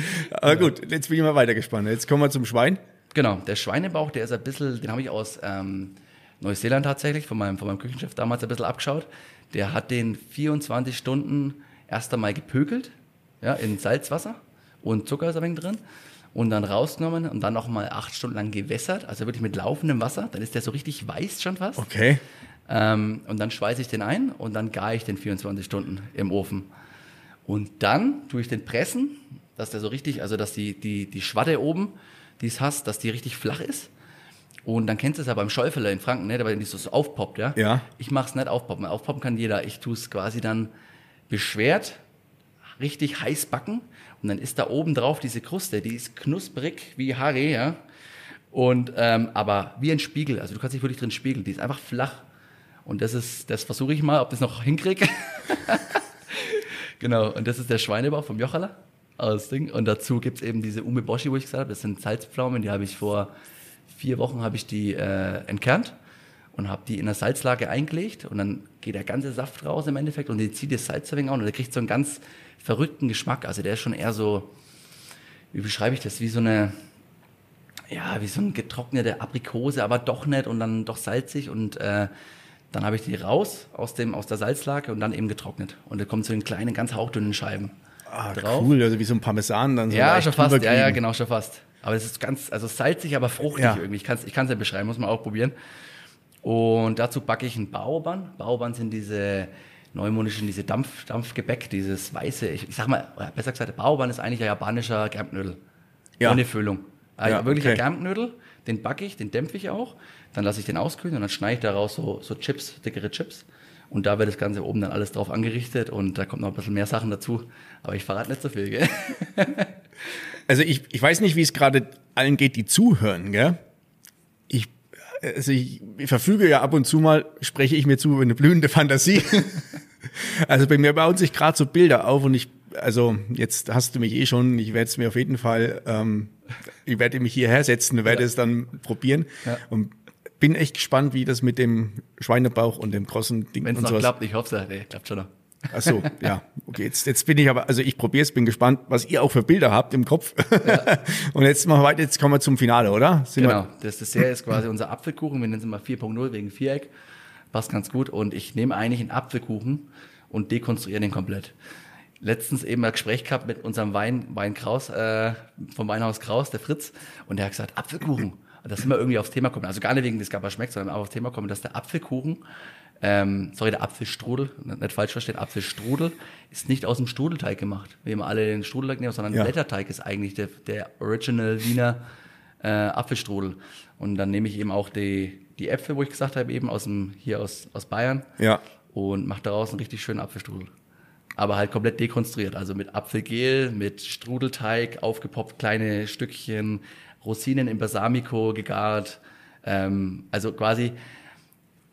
Aber gut, jetzt bin ich mal weiter gespannt. Jetzt kommen wir zum Schwein. Genau, der Schweinebauch, der ist ein bisschen, den habe ich aus ähm, Neuseeland tatsächlich, von meinem, von meinem Küchenchef damals ein bisschen abgeschaut. Der hat den 24 Stunden erst einmal gepökelt, ja, in Salzwasser und Zucker ist ein wenig drin und dann rausgenommen und dann nochmal acht Stunden lang gewässert, also wirklich mit laufendem Wasser. Dann ist der so richtig weiß schon fast. Okay. Ähm, und dann schweiße ich den ein und dann gare ich den 24 Stunden im Ofen. Und dann tue ich den pressen, dass der so richtig, also dass die, die, die Schwatte oben, die es hast, dass die richtig flach ist. Und dann kennst du es ja beim Schäufeler in Franken, ne, der so aufpoppt, ja? Ja. Ich mach's nicht aufpoppen. Aufpoppen kann jeder. Ich tue es quasi dann beschwert, richtig heiß backen und dann ist da oben drauf diese Kruste, die ist knusprig wie Haare, ja. Und ähm, aber wie ein Spiegel, also du kannst dich wirklich drin spiegeln. Die ist einfach flach. Und das ist, das versuche ich mal, ob das noch hinkriege. genau. Und das ist der Schweinebauch vom Jochala aus Ding. Und dazu gibt es eben diese Umeboshi, wo ich gesagt habe, das sind Salzpflaumen, die habe ich vor vier Wochen habe ich die äh, entkernt und habe die in der Salzlage eingelegt und dann geht der ganze Saft raus im Endeffekt und die zieht das Salz ein wenig an und der kriegt so einen ganz verrückten Geschmack. Also der ist schon eher so, wie beschreibe ich das, wie so eine, ja, wie so eine getrocknete Aprikose, aber doch nicht und dann doch salzig und äh, dann habe ich die raus aus, dem, aus der Salzlage und dann eben getrocknet. Und da kommt so in kleinen, ganz hauchdünnen Scheiben ah, drauf. Cool, also wie so ein Parmesan dann so Ja, schon fast, ja, ja, genau, schon fast. Aber es ist ganz, also salzig, aber fruchtig ja. irgendwie. Ich kann es ich kann's ja beschreiben, muss man auch probieren. Und dazu backe ich einen Baoban. Baoban sind diese neumodischen, diese Dampf, Dampfgebäck, dieses weiße, ich, ich sag mal, besser gesagt, Baoban ist eigentlich ein japanischer Germknödel. Ja. Ohne Füllung. Also ja, wirklich okay. ein Germknödel, den backe ich, den dämpfe ich auch. Dann lasse ich den auskühlen und dann schneide ich daraus so, so Chips, dickere Chips. Und da wird das Ganze oben dann alles drauf angerichtet und da kommt noch ein bisschen mehr Sachen dazu. Aber ich verrate nicht so viel, gell? Also ich, ich weiß nicht, wie es gerade allen geht, die zuhören, gell? Ich, also ich, ich verfüge ja ab und zu mal, spreche ich mir zu über eine blühende Fantasie. also bei mir bauen sich gerade so Bilder auf und ich, also jetzt hast du mich eh schon, ich werde es mir auf jeden Fall, ähm, ich werde mich hierher setzen und werde ja. es dann probieren. Ja. Und bin echt gespannt, wie das mit dem Schweinebauch und dem großen Ding Wenn es noch sowas. klappt, ich hoffe es, nee, klappt schon noch. Ach so, ja. Okay, jetzt, jetzt bin ich aber, also ich probiere es, bin gespannt, was ihr auch für Bilder habt im Kopf. Ja. und jetzt machen wir weiter, jetzt kommen wir zum Finale, oder? Sind genau, das Dessert ist quasi unser Apfelkuchen, wir nennen es immer 4.0 wegen Viereck. Passt ganz gut. Und ich nehme eigentlich einen Apfelkuchen und dekonstruiere den komplett. Letztens eben ein Gespräch gehabt mit unserem Wein, Wein Kraus, äh, vom Weinhaus Kraus, der Fritz, und der hat gesagt, Apfelkuchen dass wir irgendwie aufs Thema kommen. Also gar nicht wegen des Gabber schmeckt, sondern auch aufs Thema kommen, dass der Apfelkuchen, ähm, sorry, der Apfelstrudel, nicht falsch verstehen, Apfelstrudel ist nicht aus dem Strudelteig gemacht, wie immer alle den Strudelteig nehmen, sondern ja. Blätterteig ist eigentlich der, der Original Wiener äh, Apfelstrudel. Und dann nehme ich eben auch die, die Äpfel, wo ich gesagt habe, eben aus dem, hier aus, aus Bayern. Ja. Und mache daraus einen richtig schönen Apfelstrudel. Aber halt komplett dekonstruiert. Also mit Apfelgel, mit Strudelteig, aufgepoppt kleine Stückchen, Rosinen in Balsamico gegart. Ähm, also quasi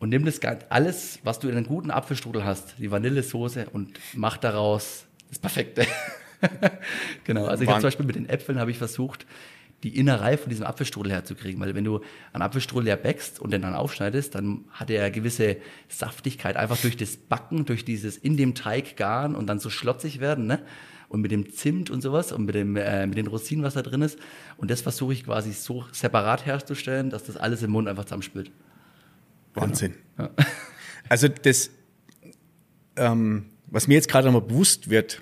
und nimm das alles, was du in einem guten Apfelstrudel hast, die Vanillesoße und mach daraus das Perfekte. genau. Also ich habe zum Beispiel mit den Äpfeln habe ich versucht, die Innerei von diesem Apfelstrudel herzukriegen, weil wenn du einen Apfelstrudel ja bäckst und den dann aufschneidest, dann hat er gewisse Saftigkeit einfach durch das Backen, durch dieses in dem Teig garen und dann so schlotzig werden, ne? Und mit dem Zimt und sowas und mit, dem, äh, mit den Rosinen, was da drin ist. Und das versuche ich quasi so separat herzustellen, dass das alles im Mund einfach zusammenspielt. Wahnsinn. Genau. Ja. Also das, ähm, was mir jetzt gerade nochmal bewusst wird,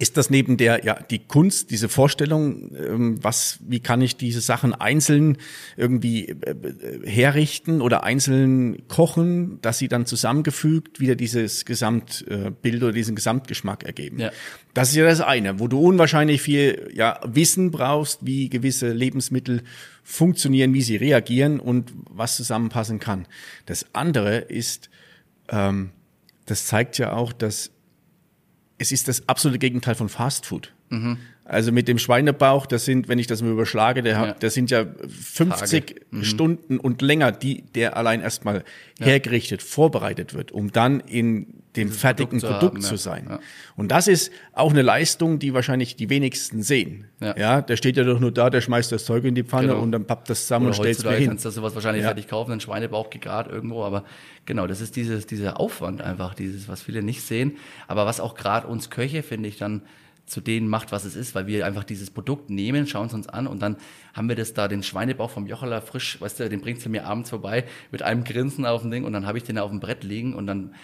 ist das neben der, ja, die Kunst, diese Vorstellung, ähm, was, wie kann ich diese Sachen einzeln irgendwie äh, äh, herrichten oder einzeln kochen, dass sie dann zusammengefügt wieder dieses Gesamtbild oder diesen Gesamtgeschmack ergeben? Ja. Das ist ja das eine, wo du unwahrscheinlich viel ja, Wissen brauchst, wie gewisse Lebensmittel funktionieren, wie sie reagieren und was zusammenpassen kann. Das andere ist, ähm, das zeigt ja auch, dass es ist das absolute Gegenteil von Fast Food. Mhm. Also mit dem Schweinebauch, das sind, wenn ich das mal überschlage, der, ja. das sind ja 50 mhm. Stunden und länger, die der allein erstmal ja. hergerichtet, vorbereitet wird, um dann in dem Dieses fertigen Produkt, Produkt zu, haben, zu sein. Ja. Und das ist auch eine Leistung, die wahrscheinlich die wenigsten sehen. Ja. der steht ja doch nur da, der schmeißt das Zeug in die Pfanne genau. und dann pappt das zusammen Oder und stellt es hin. kannst du sowas wahrscheinlich fertig kaufen, einen Schweinebauch gegart irgendwo, aber genau, das ist dieses, dieser Aufwand einfach, dieses, was viele nicht sehen, aber was auch gerade uns Köche, finde ich, dann zu denen macht, was es ist, weil wir einfach dieses Produkt nehmen, schauen es uns an und dann haben wir das da, den Schweinebauch vom Jocheler frisch, weißt du, den bringst du mir abends vorbei mit einem Grinsen auf dem Ding und dann habe ich den auf dem Brett liegen und dann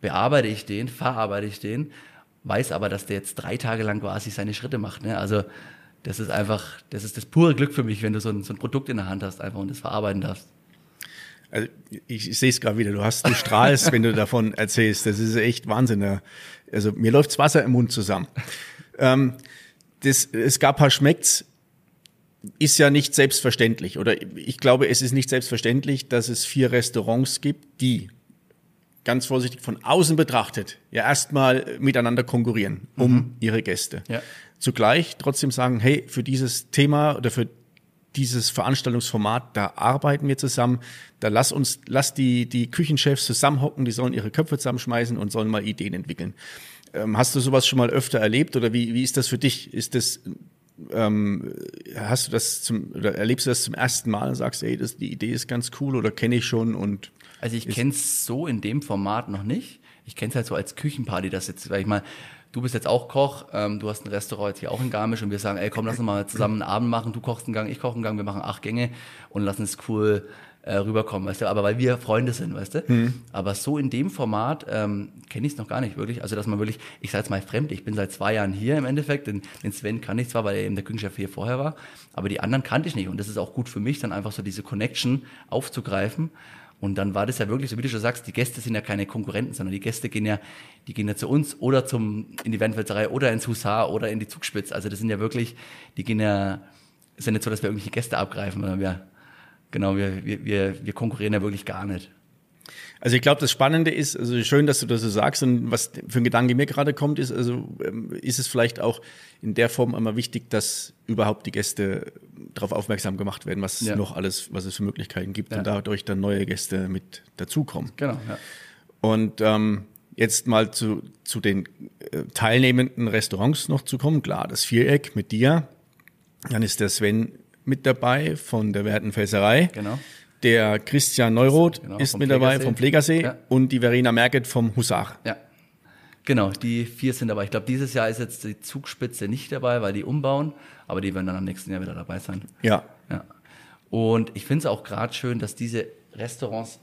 bearbeite ich den, verarbeite ich den, weiß aber, dass der jetzt drei Tage lang quasi seine Schritte macht. Ne? Also das ist einfach, das ist das pure Glück für mich, wenn du so ein, so ein Produkt in der Hand hast einfach und das verarbeiten darfst. Also ich, ich sehe es gerade wieder, du hast, du strahlst, wenn du davon erzählst. Das ist echt Wahnsinn. Also mir läuft's Wasser im Mund zusammen. ähm, das, es gab paar Schmeckt's ist ja nicht selbstverständlich. Oder ich glaube, es ist nicht selbstverständlich, dass es vier Restaurants gibt, die ganz vorsichtig von außen betrachtet ja erstmal miteinander konkurrieren um mhm. ihre Gäste. Ja. Zugleich trotzdem sagen, hey, für dieses Thema oder für dieses Veranstaltungsformat, da arbeiten wir zusammen, da lass uns, lass die, die Küchenchefs zusammenhocken, die sollen ihre Köpfe zusammenschmeißen und sollen mal Ideen entwickeln. Ähm, hast du sowas schon mal öfter erlebt oder wie, wie ist das für dich? Ist das, ähm, hast du das zum, oder erlebst du das zum ersten Mal und sagst, ey, das, die Idee ist ganz cool oder kenne ich schon und Also ich kenne es so in dem Format noch nicht. Ich kenne es halt so als Küchenparty, das jetzt, sag ich mal, du bist jetzt auch Koch, ähm, du hast ein Restaurant jetzt hier auch in Garmisch und wir sagen, ey, komm, lass uns mal zusammen einen Abend machen, du kochst einen Gang, ich koche einen Gang, wir machen acht Gänge und lass uns cool äh, rüberkommen, weißt du, aber weil wir Freunde sind, weißt du. Aber so in dem Format ähm, kenne ich es noch gar nicht wirklich. Also dass man wirklich, ich sage jetzt mal fremd, ich bin seit zwei Jahren hier im Endeffekt, den, den Sven kann ich zwar, weil er eben der Küchenchef hier vorher war, aber die anderen kannte ich nicht und das ist auch gut für mich, dann einfach so diese Connection aufzugreifen. Und dann war das ja wirklich, so wie du schon sagst, die Gäste sind ja keine Konkurrenten, sondern die Gäste gehen ja, die gehen ja zu uns oder zum, in die Wendfelserei oder ins Husar oder in die Zugspitz. Also das sind ja wirklich, die gehen ja, ist ja nicht so, dass wir irgendwelche Gäste abgreifen, sondern wir, genau, wir, wir, wir konkurrieren ja wirklich gar nicht. Also ich glaube, das Spannende ist, also schön, dass du das so sagst und was für ein Gedanke mir gerade kommt, ist, also ähm, ist es vielleicht auch in der Form immer wichtig, dass überhaupt die Gäste darauf aufmerksam gemacht werden, was Ja. noch alles, was es für Möglichkeiten gibt Ja. und dadurch dann neue Gäste mit dazukommen. Genau, ja. Und ähm, jetzt mal zu, zu den äh, teilnehmenden Restaurants noch zu kommen. Klar, das Viereck mit dir. Dann ist der Sven mit dabei von der Wertenfelserei. Genau. Der Christian Neuroth Genau, ist mit dabei Pflegersee. vom Pflegersee Ja. und die Verena Merget vom Husar. Ja. Genau, die vier sind dabei. Ich glaube, dieses Jahr ist jetzt die Zugspitze nicht dabei, weil die umbauen, aber die werden dann am nächsten Jahr wieder dabei sein. Ja. Ja. Und ich finde es auch gerade schön, dass diese Restaurants,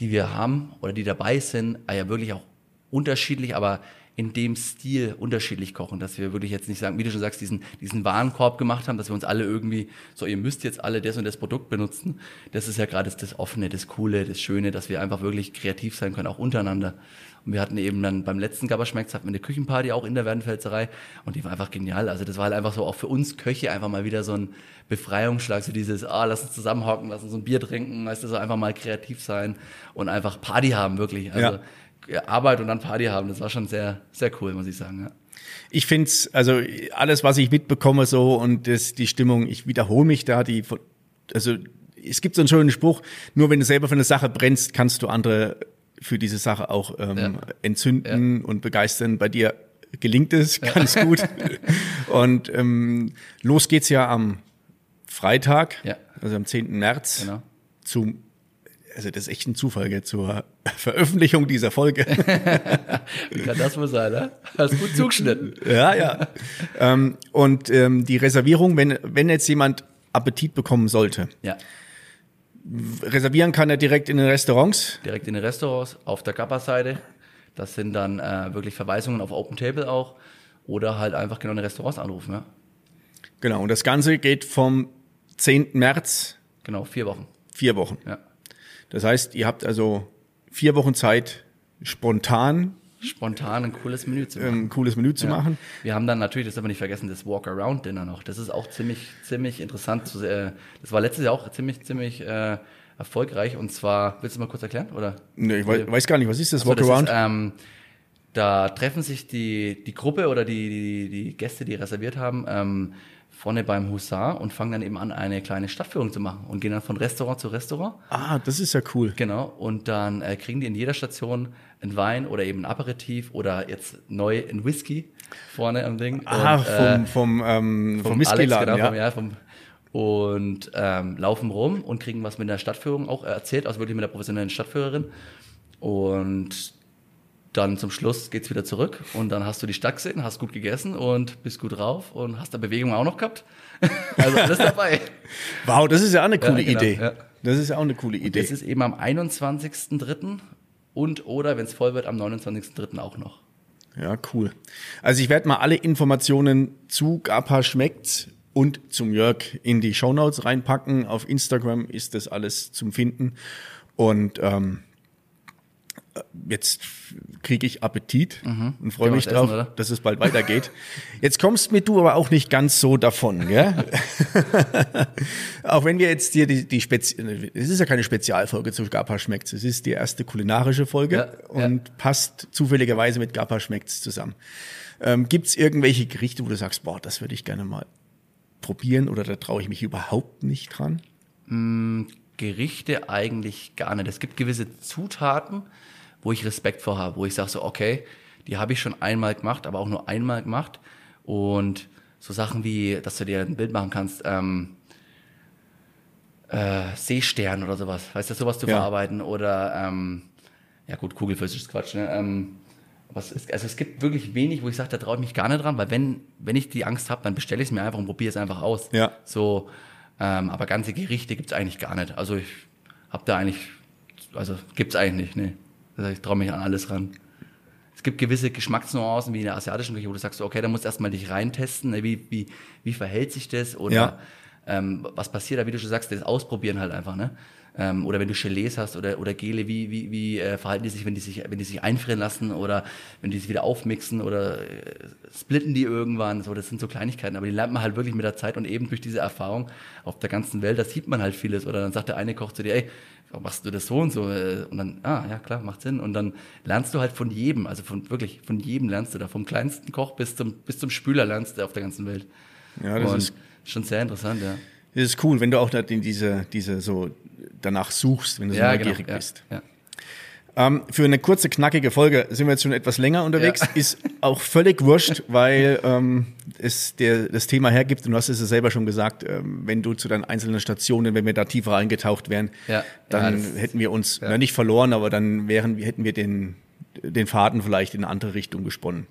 die wir haben oder die dabei sind, ah ja wirklich auch unterschiedlich, aber in dem Stil unterschiedlich kochen, dass wir wirklich jetzt nicht sagen, wie du schon sagst, diesen, diesen Warenkorb gemacht haben, dass wir uns alle irgendwie, so ihr müsst jetzt alle das und das Produkt benutzen. Das ist ja gerade das, das Offene, das Coole, das Schöne, dass wir einfach wirklich kreativ sein können, auch untereinander. Und wir hatten eben dann beim letzten Gabberschmecks hatten wir eine Küchenparty auch in der Werdenfelserei und die war einfach genial. Also das war halt einfach so auch für uns Köche einfach mal wieder so ein Befreiungsschlag, so dieses, ah, lass uns zusammenhocken, lass uns ein Bier trinken, weißt du, so einfach mal kreativ sein und einfach Party haben, wirklich. Also ja. Arbeit und dann Party haben, das war schon sehr, sehr cool, muss ich sagen. Ja. Ich finde es, also alles, was ich mitbekomme so und das, die Stimmung, ich wiederhole mich da, die, also es gibt so einen schönen Spruch, nur wenn du selber für eine Sache brennst, kannst du andere für diese Sache auch ähm, Ja. entzünden und begeistern. Bei dir gelingt es ganz gut. Und ähm, los geht's ja am Freitag, Ja. also am 10. März, Genau. zum, also das ist echt ein Zufall, gell, zur Veröffentlichung dieser Folge. Wie kann das wohl sein, ne? Hast gut zugeschnitten. Ja, ja. ähm, und ähm, die Reservierung, wenn, wenn jetzt jemand Appetit bekommen sollte, Ja. reservieren kann er direkt in den Restaurants. Direkt in den Restaurants, auf der Kappa-Seite. Das sind dann äh, wirklich Verweisungen auf Open Table auch. Oder halt einfach genau in den Restaurants anrufen, ja. Genau, und das Ganze geht vom 10. März Genau, vier Wochen. vier Wochen. Ja. Das heißt, ihr habt also vier Wochen Zeit, spontan Spontan ein cooles Menü zu machen. ein cooles Menü zu Ja. machen. Wir haben dann natürlich, das darf man nicht vergessen, das Walk-Around-Dinner noch. Das ist auch ziemlich, ziemlich interessant. Zu, äh, das war letztes Jahr auch ziemlich, ziemlich äh, erfolgreich. Und zwar, willst du mal kurz erklären? Oder? Nee, ich weiß, weiß gar nicht, was ist das Walkaround? ist, ähm, da treffen sich die, die Gruppe oder die, die, die Gäste, die reserviert haben, ähm, vorne beim Husar und fangen dann eben an, eine kleine Stadtführung zu machen und gehen dann von Restaurant zu Restaurant. ah, das ist ja cool. Genau. Und dann äh, kriegen die in jeder Station einen Wein oder eben ein Aperitif oder jetzt neu ein Whisky vorne am Ding. Ah, und, äh, vom, vom, ähm, vom, vom Whiskyladen, genau, ja. vom, ja, vom, und ähm, laufen rum und kriegen was mit der Stadtführung auch erzählt, also wirklich mit der professionellen Stadtführerin. Und dann zum Schluss geht's wieder zurück und dann hast du die Stadt gesehen, hast gut gegessen und bist gut drauf und hast da Bewegung auch noch gehabt. Also alles dabei. Wow, das ist ja auch eine coole genau, Idee. ja. Das ist ja auch eine coole Idee. Das ist eben am 21.03. und oder, wenn es voll wird, am 29.03. auch noch. Ja, cool. Also ich werde mal alle Informationen zu Gapa schmeckt's und zum Jörg in die Shownotes reinpacken. Auf Instagram ist das alles zum Finden. Und ähm, jetzt kriege ich Appetit und freue mich drauf, essen, dass es bald weitergeht. Jetzt kommst mit du aber auch nicht ganz so davon, gell? auch wenn wir jetzt dir die, die Spezi es ist ja keine Spezialfolge zu Gapa schmeckt's, es ist die erste kulinarische Folge Ja, ja. und passt zufälligerweise mit Gapa schmeckt's zusammen. Ähm, Gibt es irgendwelche Gerichte, wo du sagst, boah, das würde ich gerne mal probieren oder da traue ich mich überhaupt nicht dran? Gerichte eigentlich gar nicht. Es gibt gewisse Zutaten, wo ich Respekt vor habe, wo ich sage so, okay, die habe ich schon einmal gemacht, aber auch nur einmal gemacht. Und so Sachen wie, dass du dir ein Bild machen kannst, ähm, äh, Seestern oder sowas, weißt du, sowas zu Ja. verarbeiten oder, ähm, ja gut, Kugelfisch ist Quatsch, ne? Ähm, was ist, also es gibt wirklich wenig, wo ich sage, da traue ich mich gar nicht dran, weil wenn, wenn ich die Angst habe, dann bestelle ich es mir einfach und probiere es einfach aus. Ja. So, ähm, aber ganze Gerichte gibt's eigentlich gar nicht. Also ich habe da eigentlich, also gibt's eigentlich nicht, ne. Also ich traue mich an alles ran. Es gibt gewisse Geschmacksnuancen wie in der asiatischen Küche, wo du sagst, okay, da musst du erstmal dich reintesten, ne, wie, wie, wie verhält sich das oder Ja. ähm, was passiert da, wie du schon sagst, das Ausprobieren halt einfach, ne? Ähm, oder wenn du Gelees hast oder, oder Gele, wie, wie, wie äh, verhalten die sich, wenn die sich, wenn die sich einfrieren lassen oder wenn die sich wieder aufmixen oder äh, splitten die irgendwann, so, das sind so Kleinigkeiten, aber die lernt man halt wirklich mit der Zeit und eben durch diese Erfahrung auf der ganzen Welt, da sieht man halt vieles oder dann sagt der eine Koch zu dir, ey, machst du das so und so äh, und dann, ah, ja klar, macht Sinn und dann lernst du halt von jedem, also von wirklich, von jedem lernst du da, vom kleinsten Koch bis zum, bis zum Spüler lernst du auf der ganzen Welt. Ja, das und ist- schon sehr interessant, ja. Das ist cool, wenn du auch diese, diese so danach suchst, wenn du so neugierig ja, bist. Ja. Ähm, für eine kurze, knackige Folge sind wir jetzt schon etwas länger unterwegs. Ist auch völlig wurscht, weil ähm, es der, das Thema hergibt. Und du hast es ja selber schon gesagt, ähm, wenn du zu deinen einzelnen Stationen, wenn wir da tiefer eingetaucht wären, Ja, dann ja, hätten wir uns ja. na, nicht verloren, aber dann wären, hätten wir den, den Faden vielleicht in eine andere Richtung gesponnen.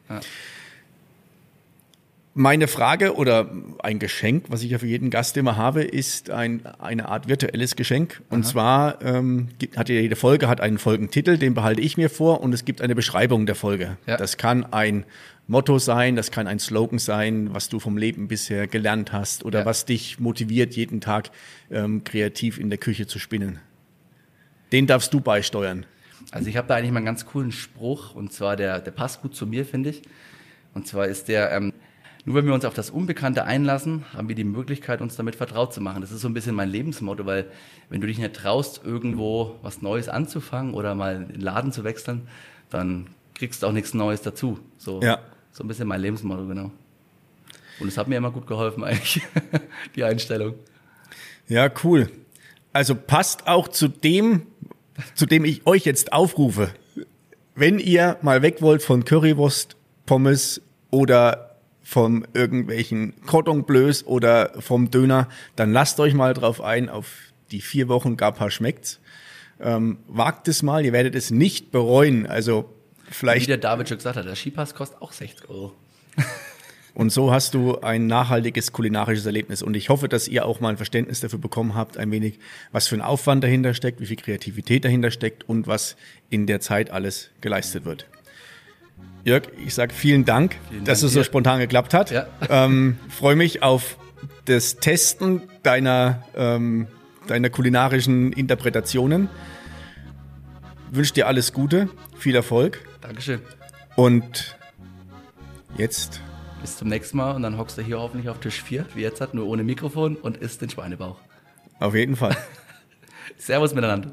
Meine Frage oder ein Geschenk, was ich ja für jeden Gast immer habe, ist ein, eine Art virtuelles Geschenk. Und zwar ähm, hat ja jede Folge hat einen Folgentitel, den behalte ich mir vor und es gibt eine Beschreibung der Folge. Ja. Das kann ein Motto sein, das kann ein Slogan sein, was du vom Leben bisher gelernt hast oder Ja. was dich motiviert, jeden Tag ähm, kreativ in der Küche zu spinnen. Den darfst du beisteuern. Also ich habe da eigentlich mal einen ganz coolen Spruch und zwar der, der passt gut zu mir, finde ich. Und zwar ist der, ähm, nur wenn wir uns auf das Unbekannte einlassen, haben wir die Möglichkeit, uns damit vertraut zu machen. Das ist so ein bisschen mein Lebensmotto, weil wenn du dich nicht traust, irgendwo was Neues anzufangen oder mal den Laden zu wechseln, dann kriegst du auch nichts Neues dazu. So, Ja. so ein bisschen mein Lebensmotto, genau. Und es hat mir immer gut geholfen eigentlich, die Einstellung. Ja, cool. Also passt auch zu dem, zu dem ich euch jetzt aufrufe. Wenn ihr mal weg wollt von Currywurst, Pommes oder von irgendwelchen Cordon Bleus oder vom Döner, dann lasst euch mal drauf ein, auf die vier Wochen Gapa schmeckt's. Ähm, wagt es mal, ihr werdet es nicht bereuen. Also Wie vielleicht der David schon gesagt hat, der Skipass kostet auch 60 Euro. Und so hast du ein nachhaltiges kulinarisches Erlebnis. Und ich hoffe, dass ihr auch mal ein Verständnis dafür bekommen habt, ein wenig, was für ein Aufwand dahinter steckt, wie viel Kreativität dahinter steckt und was in der Zeit alles geleistet wird. Jörg, ich sage vielen Dank, Vielen dass Dank es so dir. spontan geklappt hat. Ja. Ähm, Freue mich auf das Testen deiner, ähm, deiner kulinarischen Interpretationen. Wünsche dir alles Gute, viel Erfolg Dankeschön. und jetzt Bis zum nächsten Mal und dann hockst du hier hoffentlich auf Tisch 4, wie jetzt hat, nur ohne Mikrofon und isst den Schweinebauch. auf jeden Fall. Servus miteinander.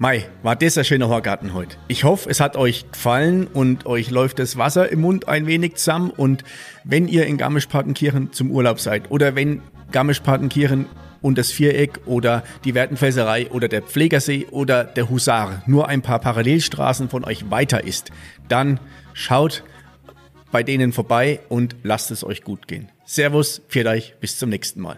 Mai, war das ein schöner Horgarten heute. Ich hoffe, es hat euch gefallen und euch läuft das Wasser im Mund ein wenig zusammen. Und wenn ihr in Garmisch-Partenkirchen zum Urlaub seid oder wenn Garmisch-Partenkirchen und das Viereck oder die Wertenfelserei oder der Pflegersee oder der Husar nur ein paar Parallelstraßen von euch weiter ist, dann schaut bei denen vorbei und lasst es euch gut gehen. Servus, pfiat euch, bis zum nächsten Mal.